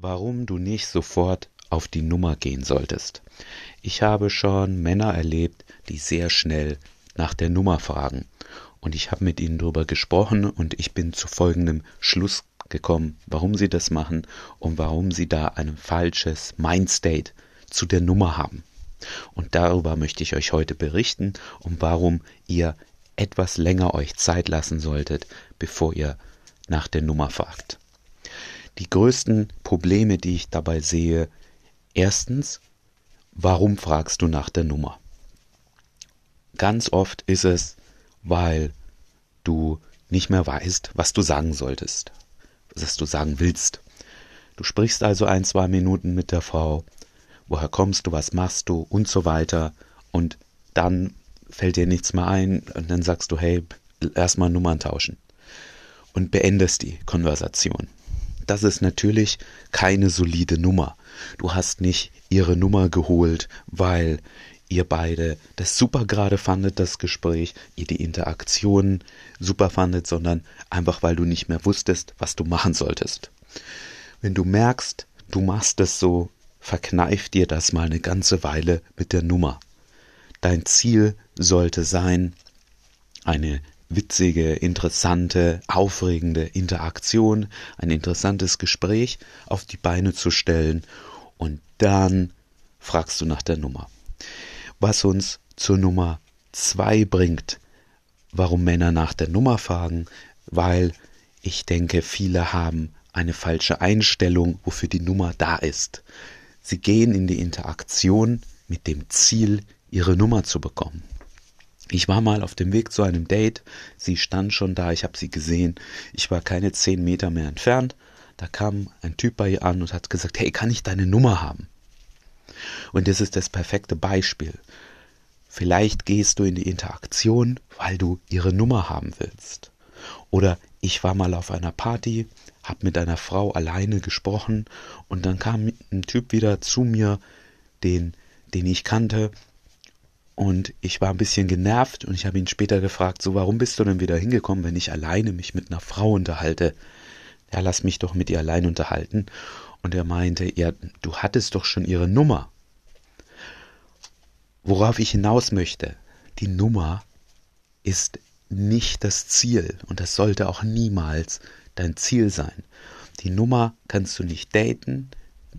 warum du nicht sofort auf die Nummer gehen solltest. Ich habe schon Männer erlebt, die sehr schnell nach der Nummer fragen. Und ich habe mit ihnen darüber gesprochen und ich bin zu folgendem Schluss gekommen, warum sie das machen und warum sie da ein falsches Mindstate zu der Nummer haben. Und darüber möchte ich euch heute berichten und warum ihr etwas länger euch Zeit lassen solltet, bevor ihr nach der Nummer fragt. Die größten Probleme, die ich dabei sehe, erstens, warum fragst du nach der Nummer? Ganz oft ist es, weil du nicht mehr weißt, was du sagen solltest, was du sagen willst. Du sprichst also ein, zwei Minuten mit der Frau, woher kommst du, was machst du und so weiter und dann fällt dir nichts mehr ein und dann sagst du, hey, erstmal Nummern tauschen und beendest die Konversation das ist natürlich keine solide Nummer. Du hast nicht ihre Nummer geholt, weil ihr beide das super gerade fandet, das Gespräch, ihr die Interaktion super fandet, sondern einfach weil du nicht mehr wusstest, was du machen solltest. Wenn du merkst, du machst es so, verkneif dir das mal eine ganze Weile mit der Nummer. Dein Ziel sollte sein, eine witzige, interessante, aufregende Interaktion, ein interessantes Gespräch auf die Beine zu stellen und dann fragst du nach der Nummer. Was uns zur Nummer zwei bringt, warum Männer nach der Nummer fragen, weil ich denke, viele haben eine falsche Einstellung, wofür die Nummer da ist. Sie gehen in die Interaktion mit dem Ziel, ihre Nummer zu bekommen. Ich war mal auf dem Weg zu einem Date. Sie stand schon da, ich habe sie gesehen. Ich war keine zehn Meter mehr entfernt. Da kam ein Typ bei ihr an und hat gesagt, hey, kann ich deine Nummer haben? Und das ist das perfekte Beispiel. Vielleicht gehst du in die Interaktion, weil du ihre Nummer haben willst. Oder ich war mal auf einer Party, hab mit einer Frau alleine gesprochen und dann kam ein Typ wieder zu mir, den, den ich kannte und ich war ein bisschen genervt und ich habe ihn später gefragt, so warum bist du denn wieder hingekommen, wenn ich alleine mich mit einer Frau unterhalte? Ja, lass mich doch mit ihr allein unterhalten. Und er meinte, ja, du hattest doch schon ihre Nummer. Worauf ich hinaus möchte, die Nummer ist nicht das Ziel und das sollte auch niemals dein Ziel sein. Die Nummer kannst du nicht daten,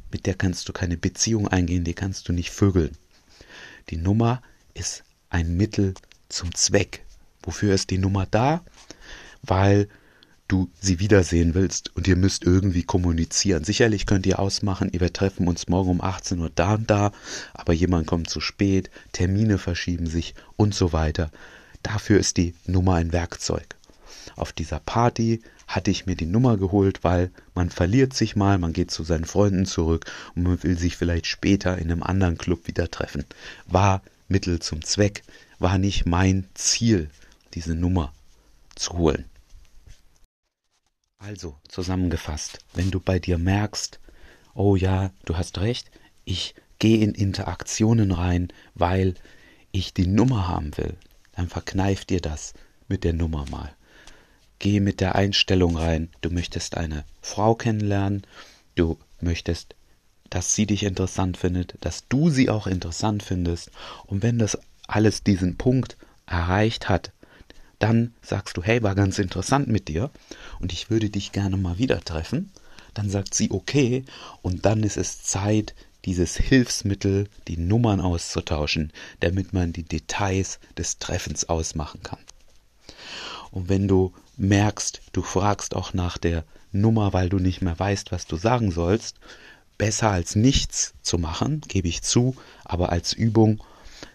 mit der kannst du keine Beziehung eingehen, die kannst du nicht vögeln. Die Nummer ist ein Mittel zum Zweck. Wofür ist die Nummer da? Weil du sie wiedersehen willst und ihr müsst irgendwie kommunizieren. Sicherlich könnt ihr ausmachen, wir treffen uns morgen um 18 Uhr da und da, aber jemand kommt zu spät, Termine verschieben sich und so weiter. Dafür ist die Nummer ein Werkzeug. Auf dieser Party hatte ich mir die Nummer geholt, weil man verliert sich mal, man geht zu seinen Freunden zurück und man will sich vielleicht später in einem anderen Club wieder treffen. War Mittel zum Zweck, war nicht mein Ziel, diese Nummer zu holen. Also, zusammengefasst, wenn du bei dir merkst, oh ja, du hast recht, ich gehe in Interaktionen rein, weil ich die Nummer haben will, dann verkneif dir das mit der Nummer mal. Geh mit der Einstellung rein, du möchtest eine Frau kennenlernen, du möchtest dass sie dich interessant findet, dass du sie auch interessant findest. Und wenn das alles diesen Punkt erreicht hat, dann sagst du, hey, war ganz interessant mit dir und ich würde dich gerne mal wieder treffen. Dann sagt sie, okay, und dann ist es Zeit, dieses Hilfsmittel, die Nummern auszutauschen, damit man die Details des Treffens ausmachen kann. Und wenn du merkst, du fragst auch nach der Nummer, weil du nicht mehr weißt, was du sagen sollst, besser als nichts zu machen, gebe ich zu, aber als Übung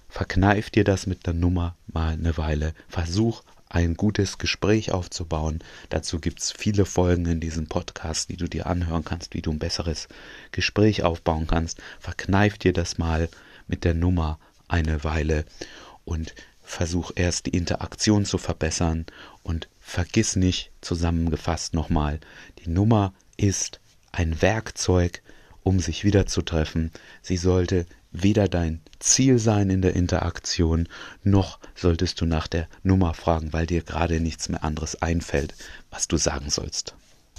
verkneif dir das mit der Nummer mal eine Weile. Versuch ein gutes Gespräch aufzubauen. Dazu gibt es viele Folgen in diesem Podcast, die du dir anhören kannst, wie du ein besseres Gespräch aufbauen kannst. Verkneif dir das mal mit der Nummer eine Weile und versuch erst die Interaktion zu verbessern und vergiss nicht zusammengefasst nochmal, die Nummer ist ein Werkzeug, um sich wieder zu treffen. Sie sollte weder dein Ziel sein in der Interaktion, noch solltest du nach der Nummer fragen, weil dir gerade nichts mehr anderes einfällt, was du sagen sollst.